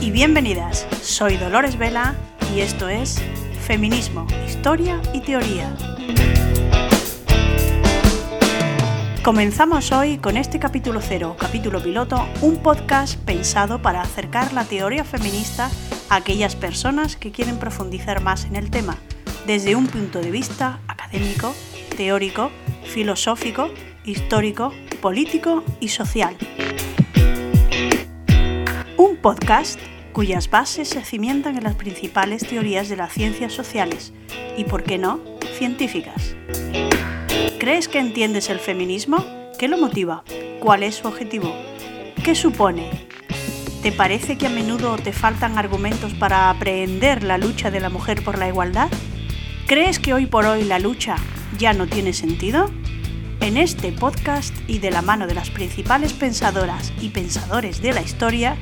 y bienvenidas. Soy Dolores Vela y esto es Feminismo, Historia y Teoría. Comenzamos hoy con este capítulo cero, capítulo piloto, un podcast pensado para acercar la teoría feminista a aquellas personas que quieren profundizar más en el tema, desde un punto de vista académico, teórico, filosófico, histórico, político y social. Podcast cuyas bases se cimientan en las principales teorías de las ciencias sociales y, por qué no, científicas. ¿Crees que entiendes el feminismo? ¿Qué lo motiva? ¿Cuál es su objetivo? ¿Qué supone? ¿Te parece que a menudo te faltan argumentos para aprehender la lucha de la mujer por la igualdad? ¿Crees que hoy por hoy la lucha ya no tiene sentido? En este podcast y de la mano de las principales pensadoras y pensadores de la historia,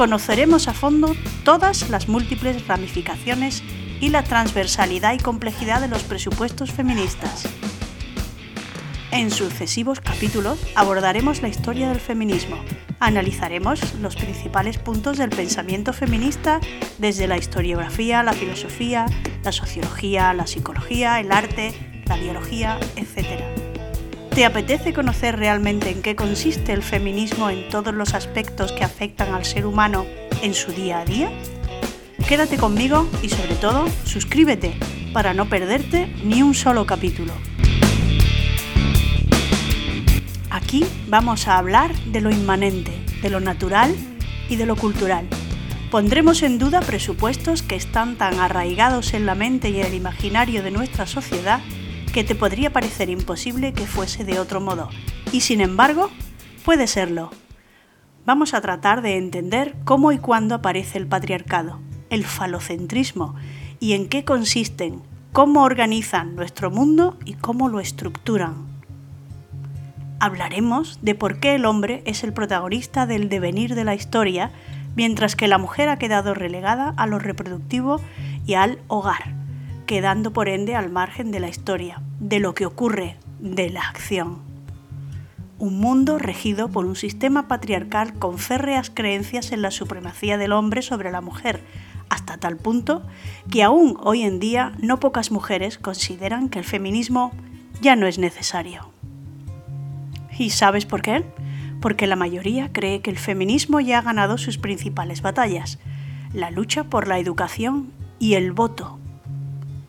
conoceremos a fondo todas las múltiples ramificaciones y la transversalidad y complejidad de los presupuestos feministas. En sucesivos capítulos abordaremos la historia del feminismo, analizaremos los principales puntos del pensamiento feminista desde la historiografía, la filosofía, la sociología, la psicología, el arte, la biología, etc. ¿Te apetece conocer realmente en qué consiste el feminismo en todos los aspectos que afectan al ser humano en su día a día? Quédate conmigo y sobre todo suscríbete para no perderte ni un solo capítulo. Aquí vamos a hablar de lo inmanente, de lo natural y de lo cultural. Pondremos en duda presupuestos que están tan arraigados en la mente y en el imaginario de nuestra sociedad que te podría parecer imposible que fuese de otro modo, y sin embargo, puede serlo. Vamos a tratar de entender cómo y cuándo aparece el patriarcado, el falocentrismo, y en qué consisten, cómo organizan nuestro mundo y cómo lo estructuran. Hablaremos de por qué el hombre es el protagonista del devenir de la historia, mientras que la mujer ha quedado relegada a lo reproductivo y al hogar quedando por ende al margen de la historia, de lo que ocurre, de la acción. Un mundo regido por un sistema patriarcal con férreas creencias en la supremacía del hombre sobre la mujer, hasta tal punto que aún hoy en día no pocas mujeres consideran que el feminismo ya no es necesario. ¿Y sabes por qué? Porque la mayoría cree que el feminismo ya ha ganado sus principales batallas, la lucha por la educación y el voto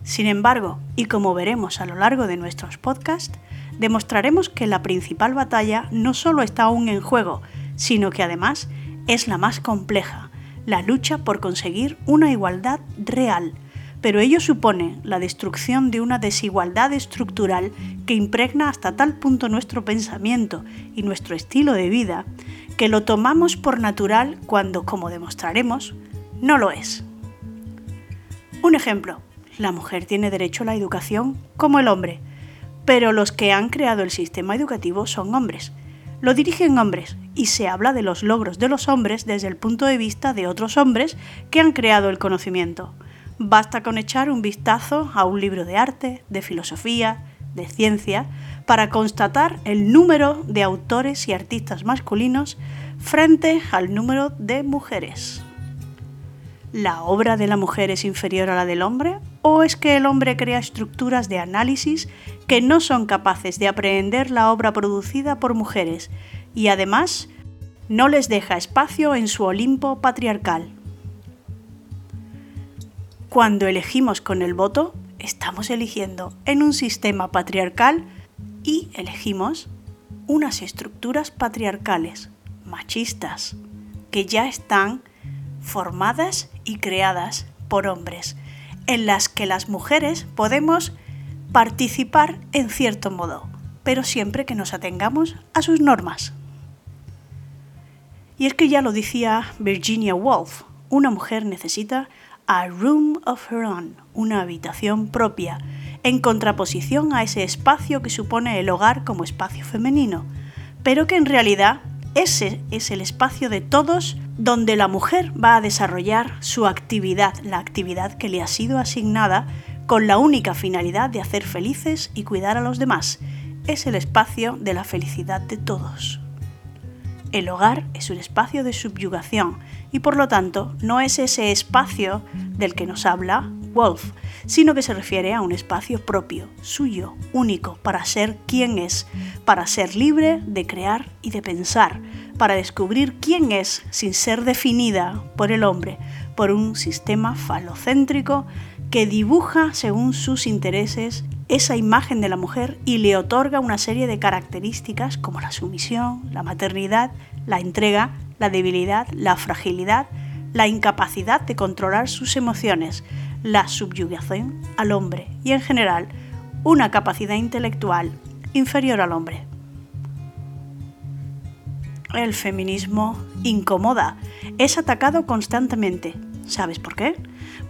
sin embargo, y como veremos a lo largo de nuestros podcasts, demostraremos que la principal batalla no solo está aún en juego, sino que además es la más compleja, la lucha por conseguir una igualdad real, pero ello supone la destrucción de una desigualdad estructural que impregna hasta tal punto nuestro pensamiento y nuestro estilo de vida que lo tomamos por natural cuando, como demostraremos, no lo es. Un ejemplo, la mujer tiene derecho a la educación como el hombre, pero los que han creado el sistema educativo son hombres. Lo dirigen hombres y se habla de los logros de los hombres desde el punto de vista de otros hombres que han creado el conocimiento. Basta con echar un vistazo a un libro de arte, de filosofía, de ciencia, para constatar el número de autores y artistas masculinos frente al número de mujeres. ¿La obra de la mujer es inferior a la del hombre? ¿O es que el hombre crea estructuras de análisis que no son capaces de aprehender la obra producida por mujeres y además no les deja espacio en su Olimpo patriarcal? Cuando elegimos con el voto, estamos eligiendo en un sistema patriarcal y elegimos unas estructuras patriarcales, machistas, que ya están formadas y creadas por hombres, en las que las mujeres podemos participar en cierto modo, pero siempre que nos atengamos a sus normas. Y es que ya lo decía Virginia Woolf, una mujer necesita a room of her own, una habitación propia, en contraposición a ese espacio que supone el hogar como espacio femenino, pero que en realidad ese es el espacio de todos donde la mujer va a desarrollar su actividad, la actividad que le ha sido asignada con la única finalidad de hacer felices y cuidar a los demás. Es el espacio de la felicidad de todos. el hogar es un espacio de subyugación y por lo tanto no es ese espacio del que nos habla Wolf, sino que se refiere a un espacio propio, suyo, único, para ser quien es, para ser libre de crear y de pensar, para descubrir quién es sin ser definida por el hombre, por un sistema falocéntrico que dibuja según sus intereses esa imagen de la mujer y le otorga una serie de características como la sumisión, la maternidad, la entrega, la debilidad, la fragilidad, la incapacidad de controlar sus emociones, la subyugación al hombre y en general una capacidad intelectual inferior al hombre. El feminismo incomoda, es atacado constantemente. ¿Sabes por qué?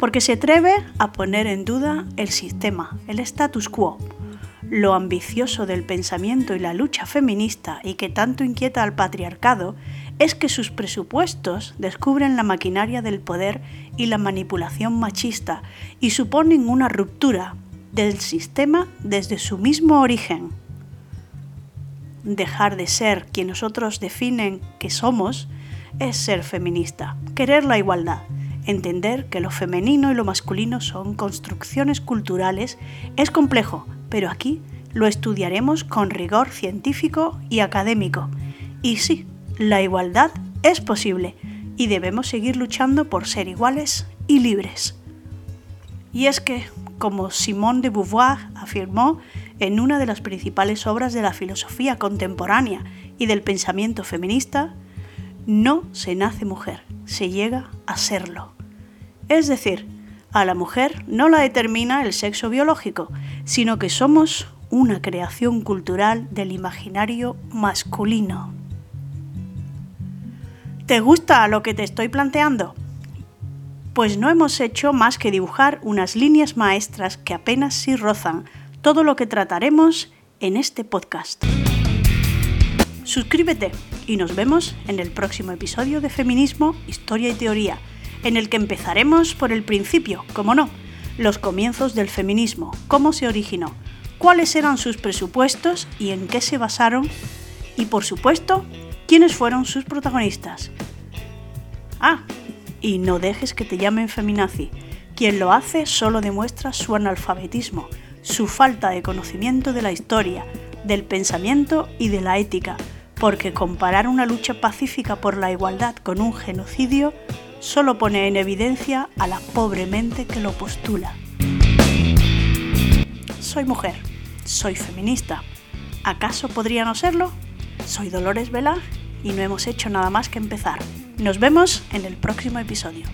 porque se atreve a poner en duda el sistema, el status quo. Lo ambicioso del pensamiento y la lucha feminista y que tanto inquieta al patriarcado es que sus presupuestos descubren la maquinaria del poder y la manipulación machista y suponen una ruptura del sistema desde su mismo origen. Dejar de ser quien nosotros definen que somos es ser feminista, querer la igualdad Entender que lo femenino y lo masculino son construcciones culturales es complejo, pero aquí lo estudiaremos con rigor científico y académico. Y sí, la igualdad es posible y debemos seguir luchando por ser iguales y libres. Y es que, como Simone de Beauvoir afirmó en una de las principales obras de la filosofía contemporánea y del pensamiento feminista, no se nace mujer, se llega a serlo. Es decir, a la mujer no la determina el sexo biológico, sino que somos una creación cultural del imaginario masculino. ¿Te gusta lo que te estoy planteando? Pues no hemos hecho más que dibujar unas líneas maestras que apenas sí rozan todo lo que trataremos en este podcast. Suscríbete y nos vemos en el próximo episodio de Feminismo, Historia y Teoría, en el que empezaremos por el principio, como no, los comienzos del feminismo, cómo se originó, cuáles eran sus presupuestos y en qué se basaron, y por supuesto, quiénes fueron sus protagonistas. Ah, y no dejes que te llamen feminazi. Quien lo hace solo demuestra su analfabetismo, su falta de conocimiento de la historia, del pensamiento y de la ética, porque comparar una lucha pacífica por la igualdad con un genocidio solo pone en evidencia a la pobre mente que lo postula. Soy mujer, soy feminista. ¿Acaso podría no serlo? Soy Dolores Vela y no hemos hecho nada más que empezar. Nos vemos en el próximo episodio.